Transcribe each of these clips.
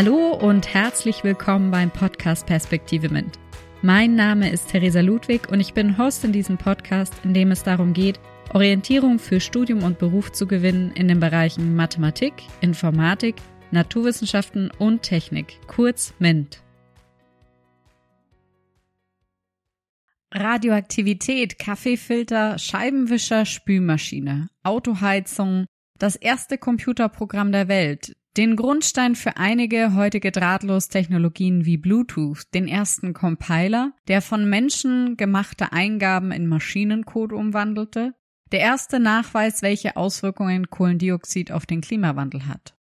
Hallo und herzlich willkommen beim Podcast Perspektive MINT. Mein Name ist Theresa Ludwig und ich bin Host in diesem Podcast, in dem es darum geht, Orientierung für Studium und Beruf zu gewinnen in den Bereichen Mathematik, Informatik, Naturwissenschaften und Technik, kurz MINT. Radioaktivität, Kaffeefilter, Scheibenwischer, Spülmaschine, Autoheizung, das erste Computerprogramm der Welt, den Grundstein für einige heutige Drahtlostechnologien wie Bluetooth, den ersten Compiler, der von Menschen gemachte Eingaben in Maschinencode umwandelte, der erste Nachweis, welche Auswirkungen Kohlendioxid auf den Klimawandel hat.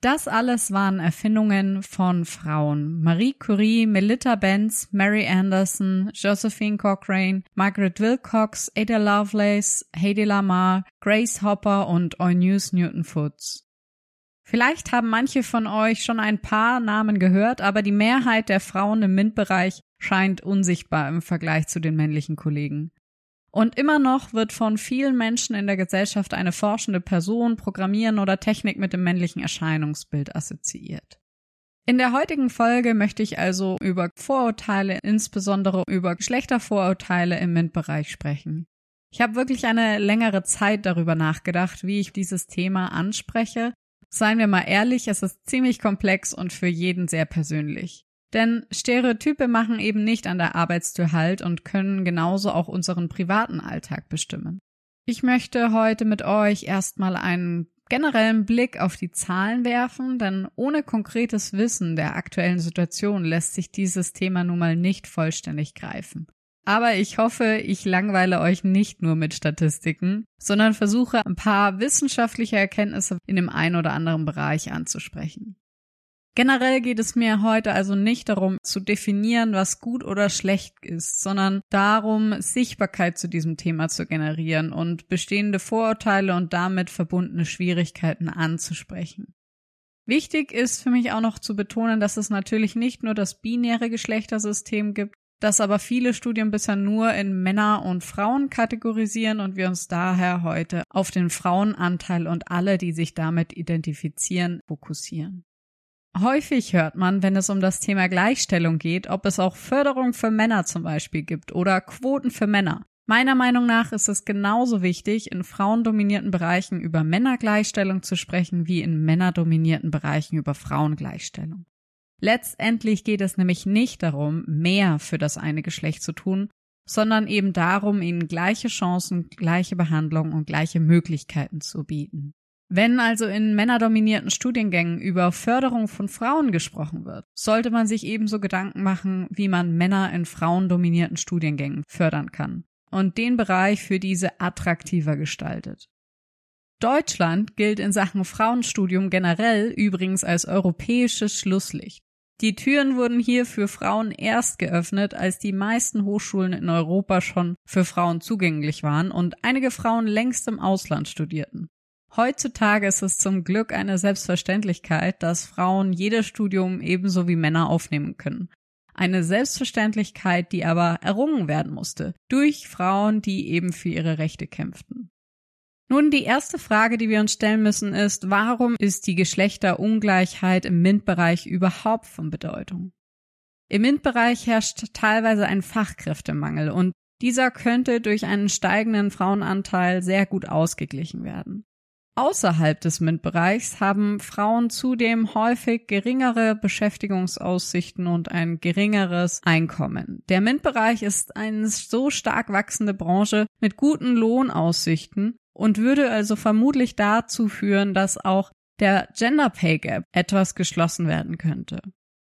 Das alles waren Erfindungen von Frauen. Marie Curie, Melita Benz, Mary Anderson, Josephine Cochrane, Margaret Wilcox, Ada Lovelace, Hedy Lamar, Grace Hopper und Eunice Newton Foots. Vielleicht haben manche von euch schon ein paar Namen gehört, aber die Mehrheit der Frauen im MINT-Bereich scheint unsichtbar im Vergleich zu den männlichen Kollegen. Und immer noch wird von vielen Menschen in der Gesellschaft eine forschende Person, Programmieren oder Technik mit dem männlichen Erscheinungsbild assoziiert. In der heutigen Folge möchte ich also über Vorurteile, insbesondere über Geschlechtervorurteile im MINT-Bereich sprechen. Ich habe wirklich eine längere Zeit darüber nachgedacht, wie ich dieses Thema anspreche Seien wir mal ehrlich, es ist ziemlich komplex und für jeden sehr persönlich. Denn Stereotype machen eben nicht an der Arbeitstür Halt und können genauso auch unseren privaten Alltag bestimmen. Ich möchte heute mit euch erstmal einen generellen Blick auf die Zahlen werfen, denn ohne konkretes Wissen der aktuellen Situation lässt sich dieses Thema nun mal nicht vollständig greifen. Aber ich hoffe, ich langweile euch nicht nur mit Statistiken, sondern versuche ein paar wissenschaftliche Erkenntnisse in dem einen oder anderen Bereich anzusprechen. Generell geht es mir heute also nicht darum zu definieren, was gut oder schlecht ist, sondern darum, Sichtbarkeit zu diesem Thema zu generieren und bestehende Vorurteile und damit verbundene Schwierigkeiten anzusprechen. Wichtig ist für mich auch noch zu betonen, dass es natürlich nicht nur das binäre Geschlechtersystem gibt, dass aber viele Studien bisher nur in Männer und Frauen kategorisieren und wir uns daher heute auf den Frauenanteil und alle, die sich damit identifizieren, fokussieren. Häufig hört man, wenn es um das Thema Gleichstellung geht, ob es auch Förderung für Männer zum Beispiel gibt oder Quoten für Männer. Meiner Meinung nach ist es genauso wichtig, in frauendominierten Bereichen über Männergleichstellung zu sprechen, wie in männerdominierten Bereichen über Frauengleichstellung. Letztendlich geht es nämlich nicht darum, mehr für das eine Geschlecht zu tun, sondern eben darum, ihnen gleiche Chancen, gleiche Behandlung und gleiche Möglichkeiten zu bieten. Wenn also in männerdominierten Studiengängen über Förderung von Frauen gesprochen wird, sollte man sich ebenso Gedanken machen, wie man Männer in frauendominierten Studiengängen fördern kann und den Bereich für diese attraktiver gestaltet. Deutschland gilt in Sachen Frauenstudium generell übrigens als europäisches Schlusslicht. Die Türen wurden hier für Frauen erst geöffnet, als die meisten Hochschulen in Europa schon für Frauen zugänglich waren und einige Frauen längst im Ausland studierten. Heutzutage ist es zum Glück eine Selbstverständlichkeit, dass Frauen jedes Studium ebenso wie Männer aufnehmen können. Eine Selbstverständlichkeit, die aber errungen werden musste durch Frauen, die eben für ihre Rechte kämpften. Nun, die erste Frage, die wir uns stellen müssen, ist, warum ist die Geschlechterungleichheit im MINT-Bereich überhaupt von Bedeutung? Im MINT-Bereich herrscht teilweise ein Fachkräftemangel und dieser könnte durch einen steigenden Frauenanteil sehr gut ausgeglichen werden. Außerhalb des MINT-Bereichs haben Frauen zudem häufig geringere Beschäftigungsaussichten und ein geringeres Einkommen. Der MINT-Bereich ist eine so stark wachsende Branche mit guten Lohnaussichten, und würde also vermutlich dazu führen, dass auch der Gender Pay Gap etwas geschlossen werden könnte.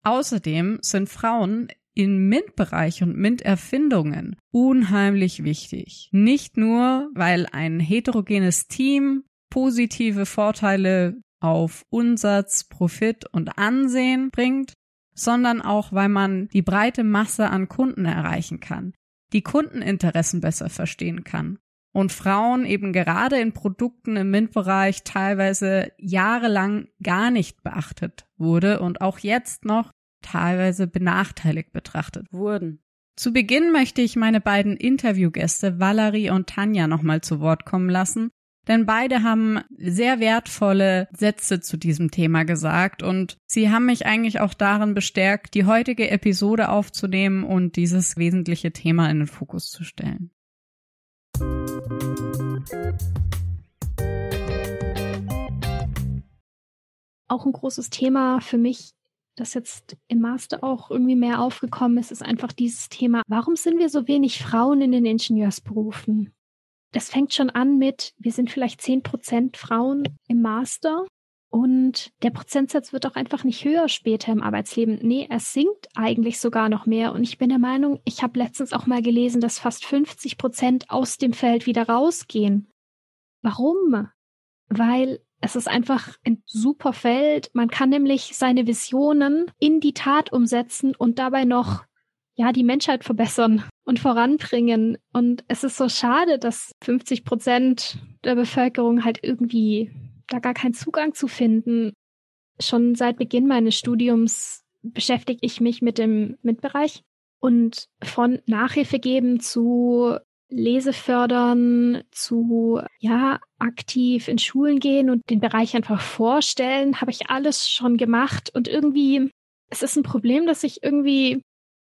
Außerdem sind Frauen in MINT-Bereich und MINT-Erfindungen unheimlich wichtig. Nicht nur, weil ein heterogenes Team positive Vorteile auf Umsatz, Profit und Ansehen bringt, sondern auch, weil man die breite Masse an Kunden erreichen kann, die Kundeninteressen besser verstehen kann und Frauen eben gerade in Produkten im MINT-Bereich teilweise jahrelang gar nicht beachtet wurde und auch jetzt noch teilweise benachteiligt betrachtet wurden. Zu Beginn möchte ich meine beiden Interviewgäste Valerie und Tanja nochmal zu Wort kommen lassen, denn beide haben sehr wertvolle Sätze zu diesem Thema gesagt und sie haben mich eigentlich auch darin bestärkt, die heutige Episode aufzunehmen und dieses wesentliche Thema in den Fokus zu stellen. Auch ein großes Thema für mich, das jetzt im Master auch irgendwie mehr aufgekommen ist, ist einfach dieses Thema, warum sind wir so wenig Frauen in den Ingenieursberufen? Das fängt schon an mit, wir sind vielleicht zehn Prozent Frauen im Master und der Prozentsatz wird auch einfach nicht höher später im Arbeitsleben. Nee, er sinkt eigentlich sogar noch mehr. Und ich bin der Meinung, ich habe letztens auch mal gelesen, dass fast 50 Prozent aus dem Feld wieder rausgehen. Warum? Weil es ist einfach ein super Feld. Man kann nämlich seine Visionen in die Tat umsetzen und dabei noch, ja, die Menschheit verbessern und voranbringen. Und es ist so schade, dass 50 Prozent der Bevölkerung halt irgendwie da gar keinen Zugang zu finden. Schon seit Beginn meines Studiums beschäftige ich mich mit dem MINT-Bereich und von Nachhilfe geben zu Lese fördern, zu ja aktiv in Schulen gehen und den Bereich einfach vorstellen, habe ich alles schon gemacht und irgendwie es ist ein Problem, dass sich irgendwie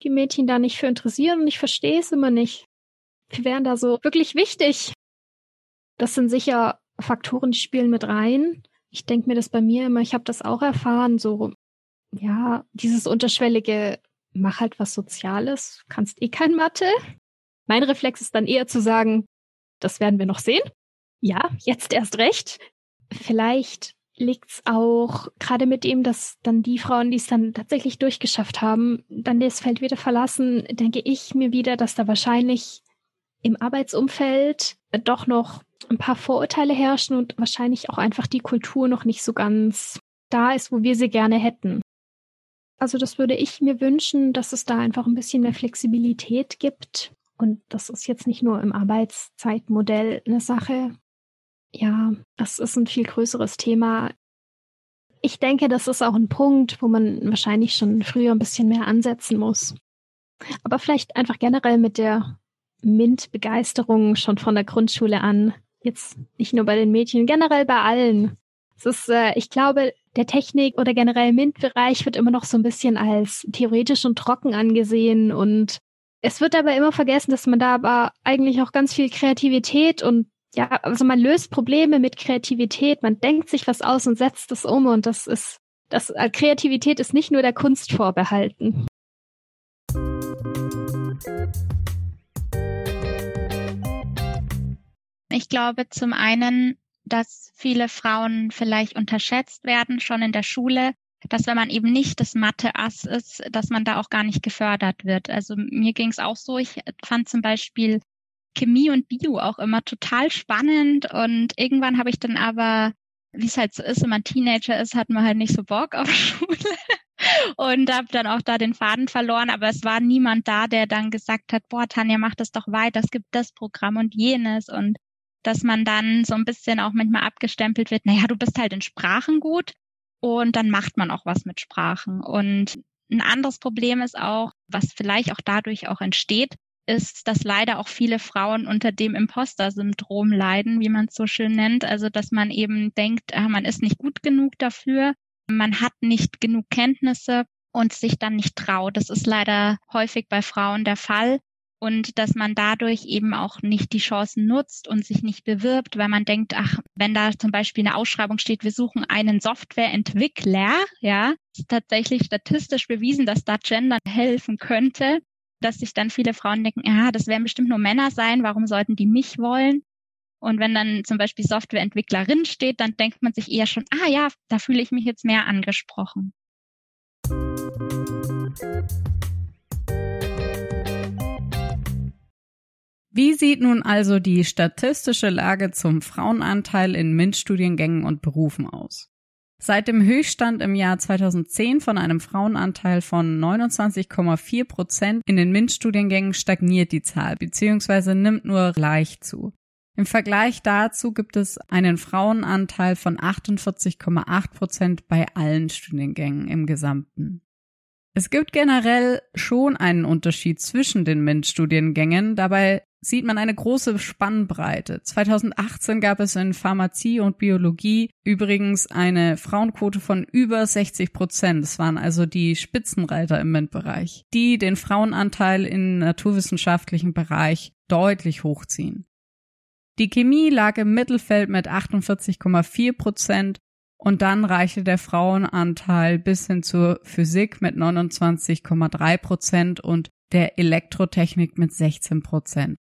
die Mädchen da nicht für interessieren und ich verstehe es immer nicht. Wir wären da so wirklich wichtig. Das sind sicher Faktoren, spielen mit rein. Ich denke mir das bei mir immer, ich habe das auch erfahren, so ja, dieses unterschwellige, mach halt was Soziales, kannst eh kein Mathe. Mein Reflex ist dann eher zu sagen, das werden wir noch sehen. Ja, jetzt erst recht. Vielleicht liegt's auch gerade mit dem, dass dann die Frauen, die es dann tatsächlich durchgeschafft haben, dann das Feld wieder verlassen, denke ich mir wieder, dass da wahrscheinlich im Arbeitsumfeld doch noch ein paar Vorurteile herrschen und wahrscheinlich auch einfach die Kultur noch nicht so ganz da ist, wo wir sie gerne hätten. Also das würde ich mir wünschen, dass es da einfach ein bisschen mehr Flexibilität gibt und das ist jetzt nicht nur im Arbeitszeitmodell eine Sache. Ja, das ist ein viel größeres Thema. Ich denke, das ist auch ein Punkt, wo man wahrscheinlich schon früher ein bisschen mehr ansetzen muss. Aber vielleicht einfach generell mit der MINT-Begeisterung schon von der Grundschule an. Jetzt nicht nur bei den Mädchen, generell bei allen. Es ist, äh, ich glaube, der Technik- oder generell MINT-Bereich wird immer noch so ein bisschen als theoretisch und trocken angesehen und es wird aber immer vergessen, dass man da aber eigentlich auch ganz viel Kreativität und ja, also man löst Probleme mit Kreativität, man denkt sich was aus und setzt es um und das ist, das äh, Kreativität ist nicht nur der Kunst vorbehalten. Ich glaube zum einen, dass viele Frauen vielleicht unterschätzt werden, schon in der Schule, dass wenn man eben nicht das Mathe-Ass ist, dass man da auch gar nicht gefördert wird. Also mir ging es auch so, ich fand zum Beispiel Chemie und Bio auch immer total spannend und irgendwann habe ich dann aber, wie es halt so ist, wenn man Teenager ist, hat man halt nicht so Bock auf Schule und habe dann auch da den Faden verloren, aber es war niemand da, der dann gesagt hat, boah, Tanja, mach das doch weiter, es gibt das Programm und jenes und dass man dann so ein bisschen auch manchmal abgestempelt wird, naja, du bist halt in Sprachen gut, und dann macht man auch was mit Sprachen. Und ein anderes Problem ist auch, was vielleicht auch dadurch auch entsteht, ist, dass leider auch viele Frauen unter dem Imposter-Syndrom leiden, wie man es so schön nennt. Also, dass man eben denkt, ah, man ist nicht gut genug dafür, man hat nicht genug Kenntnisse und sich dann nicht traut. Das ist leider häufig bei Frauen der Fall und dass man dadurch eben auch nicht die Chancen nutzt und sich nicht bewirbt, weil man denkt, ach, wenn da zum Beispiel eine Ausschreibung steht, wir suchen einen Softwareentwickler, ja, ist tatsächlich statistisch bewiesen, dass da Gender helfen könnte, dass sich dann viele Frauen denken, ja, das werden bestimmt nur Männer sein, warum sollten die mich wollen? Und wenn dann zum Beispiel Softwareentwicklerin steht, dann denkt man sich eher schon, ah ja, da fühle ich mich jetzt mehr angesprochen. Wie sieht nun also die statistische Lage zum Frauenanteil in MINT-Studiengängen und Berufen aus? Seit dem Höchststand im Jahr 2010 von einem Frauenanteil von 29,4 Prozent in den MINT-Studiengängen stagniert die Zahl bzw. nimmt nur leicht zu. Im Vergleich dazu gibt es einen Frauenanteil von 48,8 Prozent bei allen Studiengängen im Gesamten. Es gibt generell schon einen Unterschied zwischen den MINT-Studiengängen, dabei sieht man eine große Spannbreite. 2018 gab es in Pharmazie und Biologie übrigens eine Frauenquote von über 60 Prozent. Das waren also die Spitzenreiter im MINT-Bereich, die den Frauenanteil im naturwissenschaftlichen Bereich deutlich hochziehen. Die Chemie lag im Mittelfeld mit 48,4 Prozent und dann reichte der Frauenanteil bis hin zur Physik mit 29,3 Prozent und der Elektrotechnik mit 16 Prozent.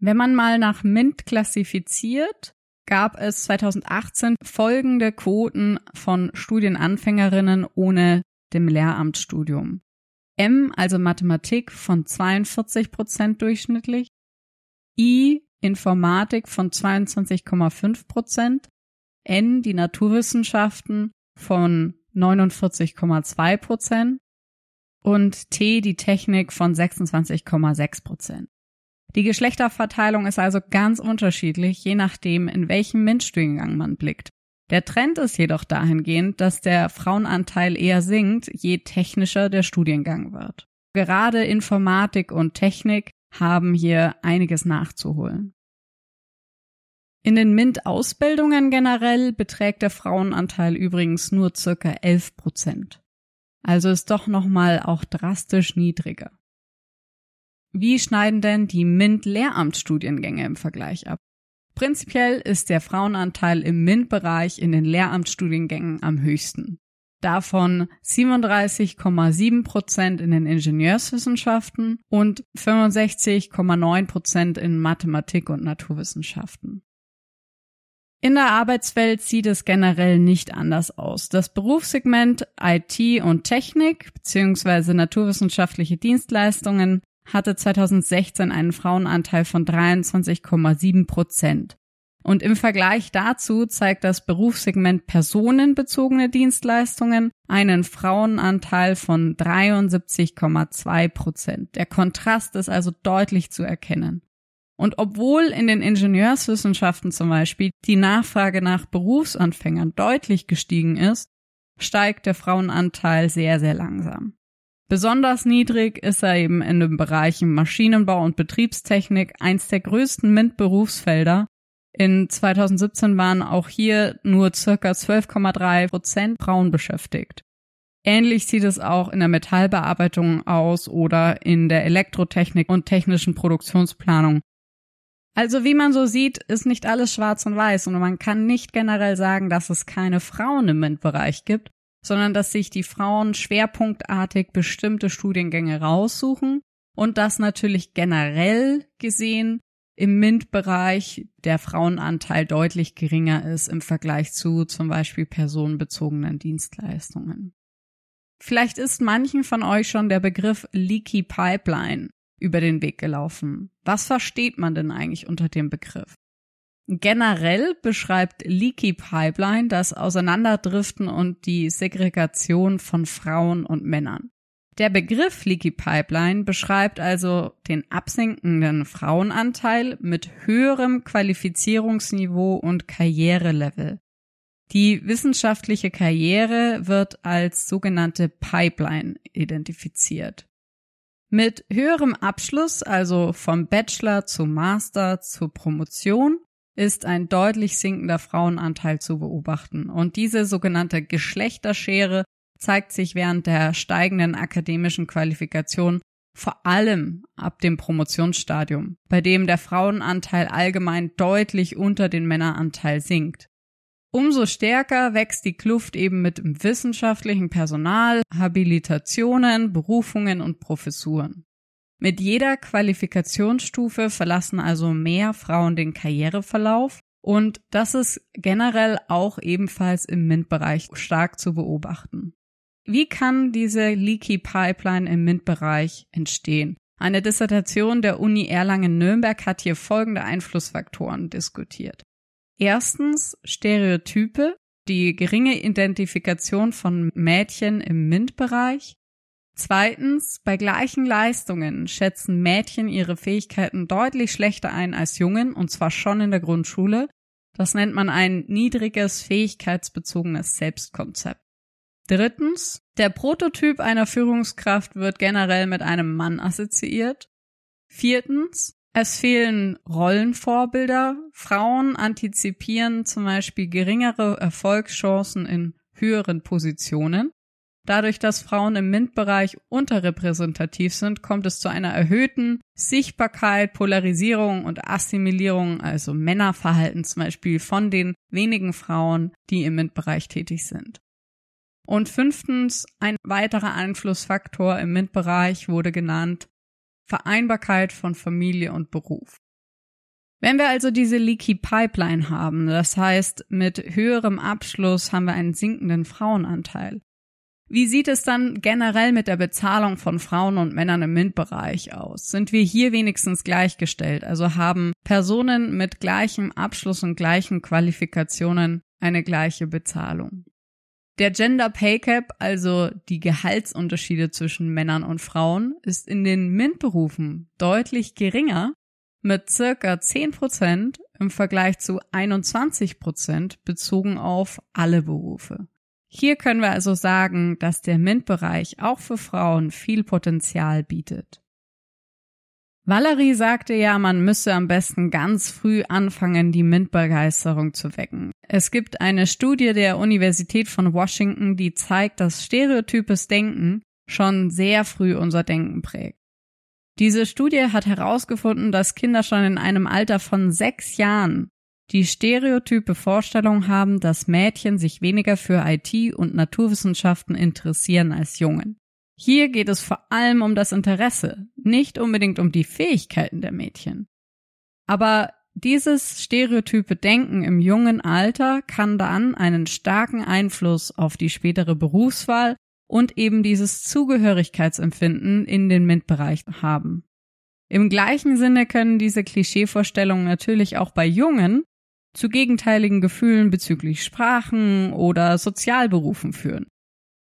Wenn man mal nach MINT klassifiziert, gab es 2018 folgende Quoten von Studienanfängerinnen ohne dem Lehramtsstudium. M, also Mathematik, von 42 Prozent durchschnittlich, I, Informatik von 22,5 Prozent, N, die Naturwissenschaften von 49,2 Prozent und T, die Technik von 26,6 Prozent. Die Geschlechterverteilung ist also ganz unterschiedlich, je nachdem, in welchem MINT-Studiengang man blickt. Der Trend ist jedoch dahingehend, dass der Frauenanteil eher sinkt, je technischer der Studiengang wird. Gerade Informatik und Technik haben hier einiges nachzuholen. In den MINT-Ausbildungen generell beträgt der Frauenanteil übrigens nur circa 11 Prozent. Also ist doch nochmal auch drastisch niedriger. Wie schneiden denn die MINT-Lehramtsstudiengänge im Vergleich ab? Prinzipiell ist der Frauenanteil im MINT-Bereich in den Lehramtsstudiengängen am höchsten. Davon 37,7 Prozent in den Ingenieurswissenschaften und 65,9 Prozent in Mathematik und Naturwissenschaften. In der Arbeitswelt sieht es generell nicht anders aus. Das Berufssegment IT und Technik bzw. naturwissenschaftliche Dienstleistungen hatte 2016 einen Frauenanteil von 23,7 Prozent. Und im Vergleich dazu zeigt das Berufssegment personenbezogene Dienstleistungen einen Frauenanteil von 73,2 Prozent. Der Kontrast ist also deutlich zu erkennen. Und obwohl in den Ingenieurswissenschaften zum Beispiel die Nachfrage nach Berufsanfängern deutlich gestiegen ist, steigt der Frauenanteil sehr, sehr langsam. Besonders niedrig ist er eben in den Bereichen Maschinenbau und Betriebstechnik, eins der größten MINT-Berufsfelder. In 2017 waren auch hier nur circa 12,3 Prozent Frauen beschäftigt. Ähnlich sieht es auch in der Metallbearbeitung aus oder in der Elektrotechnik und technischen Produktionsplanung. Also wie man so sieht, ist nicht alles schwarz und weiß und man kann nicht generell sagen, dass es keine Frauen im MINT-Bereich gibt, sondern dass sich die Frauen schwerpunktartig bestimmte Studiengänge raussuchen und dass natürlich generell gesehen im MINT-Bereich der Frauenanteil deutlich geringer ist im Vergleich zu zum Beispiel personenbezogenen Dienstleistungen. Vielleicht ist manchen von euch schon der Begriff Leaky Pipeline über den Weg gelaufen. Was versteht man denn eigentlich unter dem Begriff? Generell beschreibt Leaky Pipeline das Auseinanderdriften und die Segregation von Frauen und Männern. Der Begriff Leaky Pipeline beschreibt also den absinkenden Frauenanteil mit höherem Qualifizierungsniveau und Karrierelevel. Die wissenschaftliche Karriere wird als sogenannte Pipeline identifiziert. Mit höherem Abschluss, also vom Bachelor zum Master zur Promotion, ist ein deutlich sinkender Frauenanteil zu beobachten. Und diese sogenannte Geschlechterschere zeigt sich während der steigenden akademischen Qualifikation vor allem ab dem Promotionsstadium, bei dem der Frauenanteil allgemein deutlich unter den Männeranteil sinkt. Umso stärker wächst die Kluft eben mit dem wissenschaftlichen Personal, Habilitationen, Berufungen und Professuren. Mit jeder Qualifikationsstufe verlassen also mehr Frauen den Karriereverlauf und das ist generell auch ebenfalls im MINT-Bereich stark zu beobachten. Wie kann diese Leaky Pipeline im MINT-Bereich entstehen? Eine Dissertation der Uni Erlangen-Nürnberg hat hier folgende Einflussfaktoren diskutiert. Erstens Stereotype, die geringe Identifikation von Mädchen im MINT-Bereich. Zweitens, bei gleichen Leistungen schätzen Mädchen ihre Fähigkeiten deutlich schlechter ein als Jungen, und zwar schon in der Grundschule. Das nennt man ein niedriges fähigkeitsbezogenes Selbstkonzept. Drittens, der Prototyp einer Führungskraft wird generell mit einem Mann assoziiert. Viertens, Es fehlen Rollenvorbilder. Frauen antizipieren zum Beispiel geringere Erfolgschancen in höheren Positionen. Dadurch, dass Frauen im MINT-Bereich unterrepräsentativ sind, kommt es zu einer erhöhten Sichtbarkeit, Polarisierung und Assimilierung, also Männerverhalten zum Beispiel von den wenigen Frauen, die im MINT-Bereich tätig sind. Und fünftens, ein weiterer Einflussfaktor im MINT-Bereich wurde genannt Vereinbarkeit von Familie und Beruf. Wenn wir also diese Leaky Pipeline haben, das heißt, mit höherem Abschluss haben wir einen sinkenden Frauenanteil, wie sieht es dann generell mit der Bezahlung von Frauen und Männern im MINT-Bereich aus? Sind wir hier wenigstens gleichgestellt? Also haben Personen mit gleichem Abschluss und gleichen Qualifikationen eine gleiche Bezahlung? Der Gender Pay Cap, also die Gehaltsunterschiede zwischen Männern und Frauen, ist in den MINT-Berufen deutlich geringer mit circa 10 Prozent im Vergleich zu 21 Prozent bezogen auf alle Berufe. Hier können wir also sagen, dass der MINT-Bereich auch für Frauen viel Potenzial bietet. Valerie sagte ja, man müsse am besten ganz früh anfangen, die MINT-Begeisterung zu wecken. Es gibt eine Studie der Universität von Washington, die zeigt, dass stereotypes Denken schon sehr früh unser Denken prägt. Diese Studie hat herausgefunden, dass Kinder schon in einem Alter von sechs Jahren die stereotype Vorstellung haben, dass Mädchen sich weniger für IT und Naturwissenschaften interessieren als Jungen. Hier geht es vor allem um das Interesse, nicht unbedingt um die Fähigkeiten der Mädchen. Aber dieses stereotype Denken im jungen Alter kann dann einen starken Einfluss auf die spätere Berufswahl und eben dieses Zugehörigkeitsempfinden in den MINT-Bereich haben. Im gleichen Sinne können diese Klischeevorstellungen natürlich auch bei Jungen zu gegenteiligen Gefühlen bezüglich Sprachen oder Sozialberufen führen.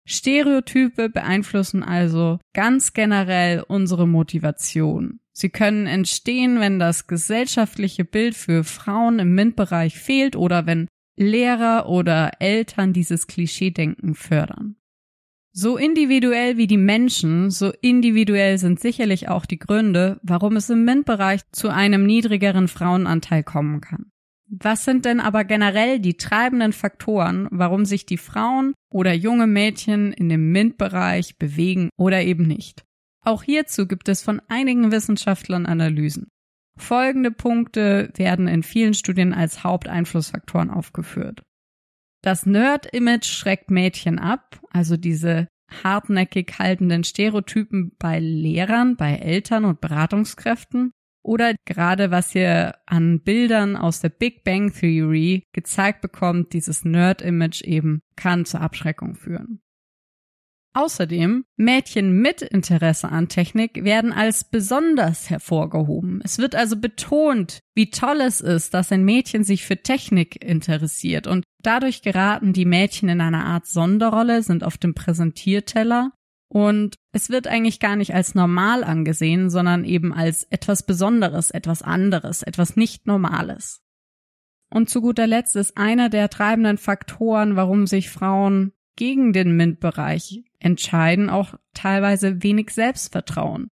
Stereotype beeinflussen also ganz generell unsere Motivation. Sie können entstehen, wenn das gesellschaftliche Bild für Frauen im MINT-Bereich fehlt oder wenn Lehrer oder Eltern dieses Klischeedenken fördern. So individuell wie die Menschen, so individuell sind sicherlich auch die Gründe, warum es im MINT-Bereich zu einem niedrigeren Frauenanteil kommen kann. Was sind denn aber generell die treibenden Faktoren, warum sich die Frauen oder junge Mädchen in dem MINT-Bereich bewegen oder eben nicht? Auch hierzu gibt es von einigen Wissenschaftlern Analysen. Folgende Punkte werden in vielen Studien als Haupteinflussfaktoren aufgeführt. Das Nerd-Image schreckt Mädchen ab, also diese hartnäckig haltenden Stereotypen bei Lehrern, bei Eltern und Beratungskräften. Oder gerade was ihr an Bildern aus der Big Bang Theory gezeigt bekommt, dieses Nerd-Image eben kann zur Abschreckung führen. Außerdem, Mädchen mit Interesse an Technik werden als besonders hervorgehoben. Es wird also betont, wie toll es ist, dass ein Mädchen sich für Technik interessiert und dadurch geraten die Mädchen in eine Art Sonderrolle, sind auf dem Präsentierteller und es wird eigentlich gar nicht als normal angesehen, sondern eben als etwas Besonderes, etwas anderes, etwas nicht Normales. Und zu guter Letzt ist einer der treibenden Faktoren, warum sich Frauen gegen den MINT-Bereich entscheiden, auch teilweise wenig Selbstvertrauen.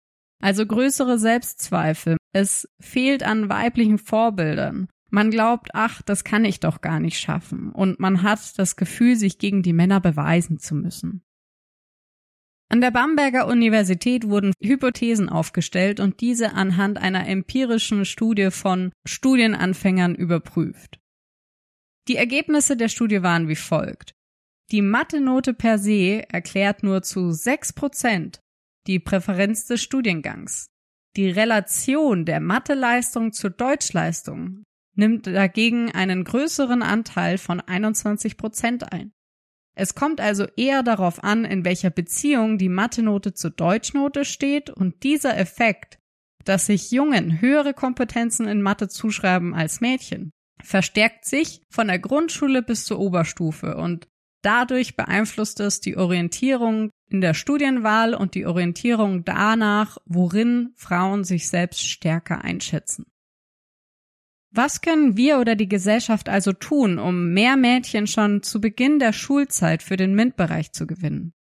Also größere Selbstzweifel. Es fehlt an weiblichen Vorbildern. Man glaubt, ach, das kann ich doch gar nicht schaffen. Und man hat das Gefühl, sich gegen die Männer beweisen zu müssen. An der Bamberger Universität wurden Hypothesen aufgestellt und diese anhand einer empirischen Studie von Studienanfängern überprüft. Die Ergebnisse der Studie waren wie folgt. Die Mathe-Note per se erklärt nur zu 6% die Präferenz des Studiengangs. Die Relation der Mathe-Leistung zur Deutschleistung nimmt dagegen einen größeren Anteil von 21% ein. Es kommt also eher darauf an, in welcher Beziehung die Mathe-Note zur Deutschnote steht und dieser Effekt, dass sich Jungen höhere Kompetenzen in Mathe zuschreiben als Mädchen, verstärkt sich von der Grundschule bis zur Oberstufe und dadurch beeinflusst es die Orientierung in der Studienwahl und die Orientierung danach, worin Frauen sich selbst stärker einschätzen. Was können wir oder die Gesellschaft also tun, um mehr Mädchen schon zu Beginn der Schulzeit für den MINT-Bereich zu gewinnen?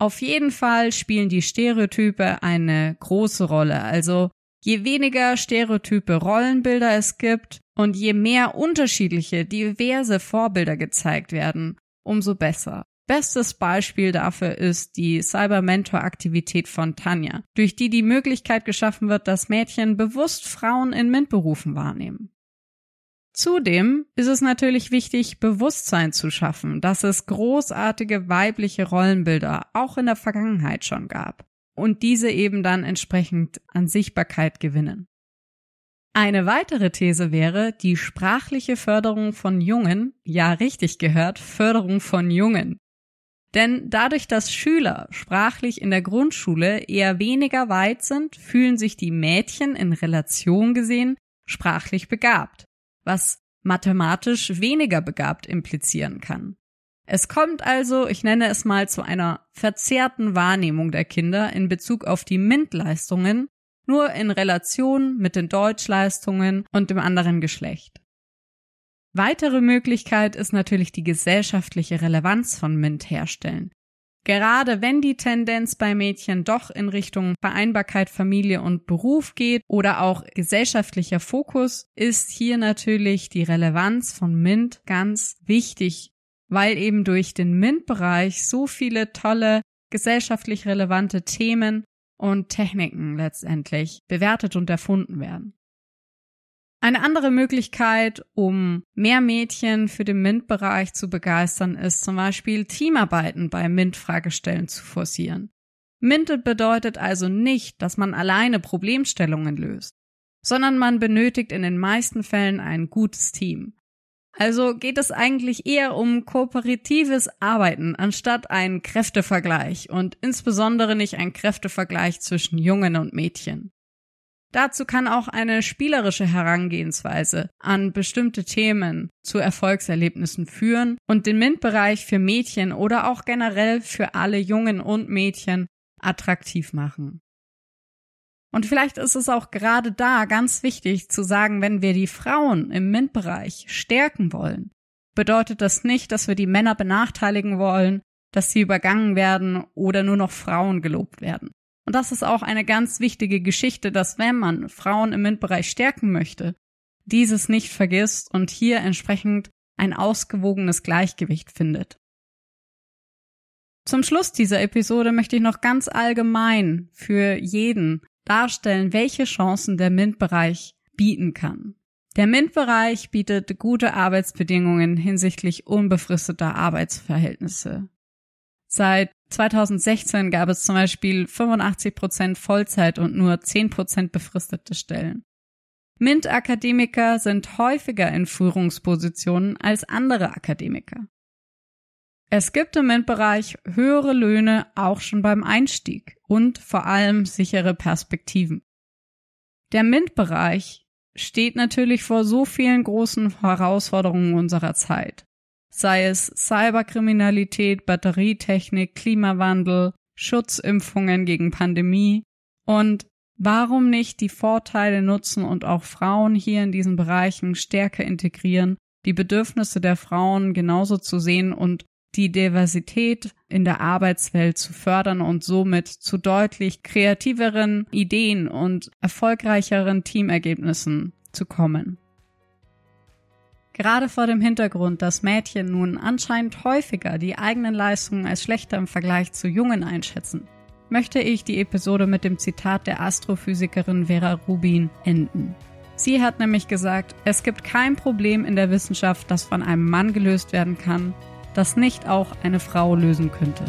Auf jeden Fall spielen die Stereotype eine große Rolle. Also Je weniger stereotype Rollenbilder es gibt und je mehr unterschiedliche, diverse Vorbilder gezeigt werden, umso besser. Bestes Beispiel dafür ist die Cyber-Mentor-Aktivität von Tanja, durch die die Möglichkeit geschaffen wird, dass Mädchen bewusst Frauen in MINT-Berufen wahrnehmen. Zudem ist es natürlich wichtig, Bewusstsein zu schaffen, dass es großartige weibliche Rollenbilder auch in der Vergangenheit schon gab und diese eben dann entsprechend an Sichtbarkeit gewinnen. Eine weitere These wäre die sprachliche Förderung von Jungen, ja richtig gehört, Förderung von Jungen. Denn dadurch, dass Schüler sprachlich in der Grundschule eher weniger weit sind, fühlen sich die Mädchen in Relation gesehen sprachlich begabt was mathematisch weniger begabt implizieren kann. Es kommt also, ich nenne es mal, zu einer verzerrten Wahrnehmung der Kinder in Bezug auf die MINT-Leistungen, nur in Relation mit den Deutschleistungen und dem anderen Geschlecht. Weitere Möglichkeit ist natürlich die gesellschaftliche Relevanz von MINT herstellen. Gerade wenn die Tendenz bei Mädchen doch in Richtung Vereinbarkeit Familie und Beruf geht oder auch gesellschaftlicher Fokus, ist hier natürlich die Relevanz von MINT ganz wichtig, weil eben durch den MINT-Bereich so viele tolle gesellschaftlich relevante Themen und Techniken letztendlich bewertet und erfunden werden. Eine andere Möglichkeit, um mehr Mädchen für den MINT-Bereich zu begeistern, ist zum Beispiel Teamarbeiten bei MINT-Fragestellen zu forcieren. MINT bedeutet also nicht, dass man alleine Problemstellungen löst, sondern man benötigt in den meisten Fällen ein gutes Team. Also geht es eigentlich eher um kooperatives Arbeiten anstatt ein Kräftevergleich und insbesondere nicht ein Kräftevergleich zwischen Jungen und Mädchen. Dazu kann auch eine spielerische Herangehensweise an bestimmte Themen zu Erfolgserlebnissen führen und den MINT-Bereich für Mädchen oder auch generell für alle Jungen und Mädchen attraktiv machen. Und vielleicht ist es auch gerade da ganz wichtig zu sagen, wenn wir die Frauen im MINT-Bereich stärken wollen, bedeutet das nicht, dass wir die Männer benachteiligen wollen, dass sie übergangen werden oder nur noch Frauen gelobt werden. Und das ist auch eine ganz wichtige Geschichte, dass wenn man Frauen im MINT-Bereich stärken möchte, dieses nicht vergisst und hier entsprechend ein ausgewogenes Gleichgewicht findet. Zum Schluss dieser Episode möchte ich noch ganz allgemein für jeden darstellen, welche Chancen der MINT-Bereich bieten kann. Der MINT-Bereich bietet gute Arbeitsbedingungen hinsichtlich unbefristeter Arbeitsverhältnisse. Seit 2016 gab es zum Beispiel 85 Prozent Vollzeit und nur 10 Prozent befristete Stellen. MINT-Akademiker sind häufiger in Führungspositionen als andere Akademiker. Es gibt im MINT-Bereich höhere Löhne auch schon beim Einstieg und vor allem sichere Perspektiven. Der MINT-Bereich steht natürlich vor so vielen großen Herausforderungen unserer Zeit sei es Cyberkriminalität, Batterietechnik, Klimawandel, Schutzimpfungen gegen Pandemie und warum nicht die Vorteile nutzen und auch Frauen hier in diesen Bereichen stärker integrieren, die Bedürfnisse der Frauen genauso zu sehen und die Diversität in der Arbeitswelt zu fördern und somit zu deutlich kreativeren Ideen und erfolgreicheren Teamergebnissen zu kommen. Gerade vor dem Hintergrund, dass Mädchen nun anscheinend häufiger die eigenen Leistungen als schlechter im Vergleich zu Jungen einschätzen, möchte ich die Episode mit dem Zitat der Astrophysikerin Vera Rubin enden. Sie hat nämlich gesagt, es gibt kein Problem in der Wissenschaft, das von einem Mann gelöst werden kann, das nicht auch eine Frau lösen könnte.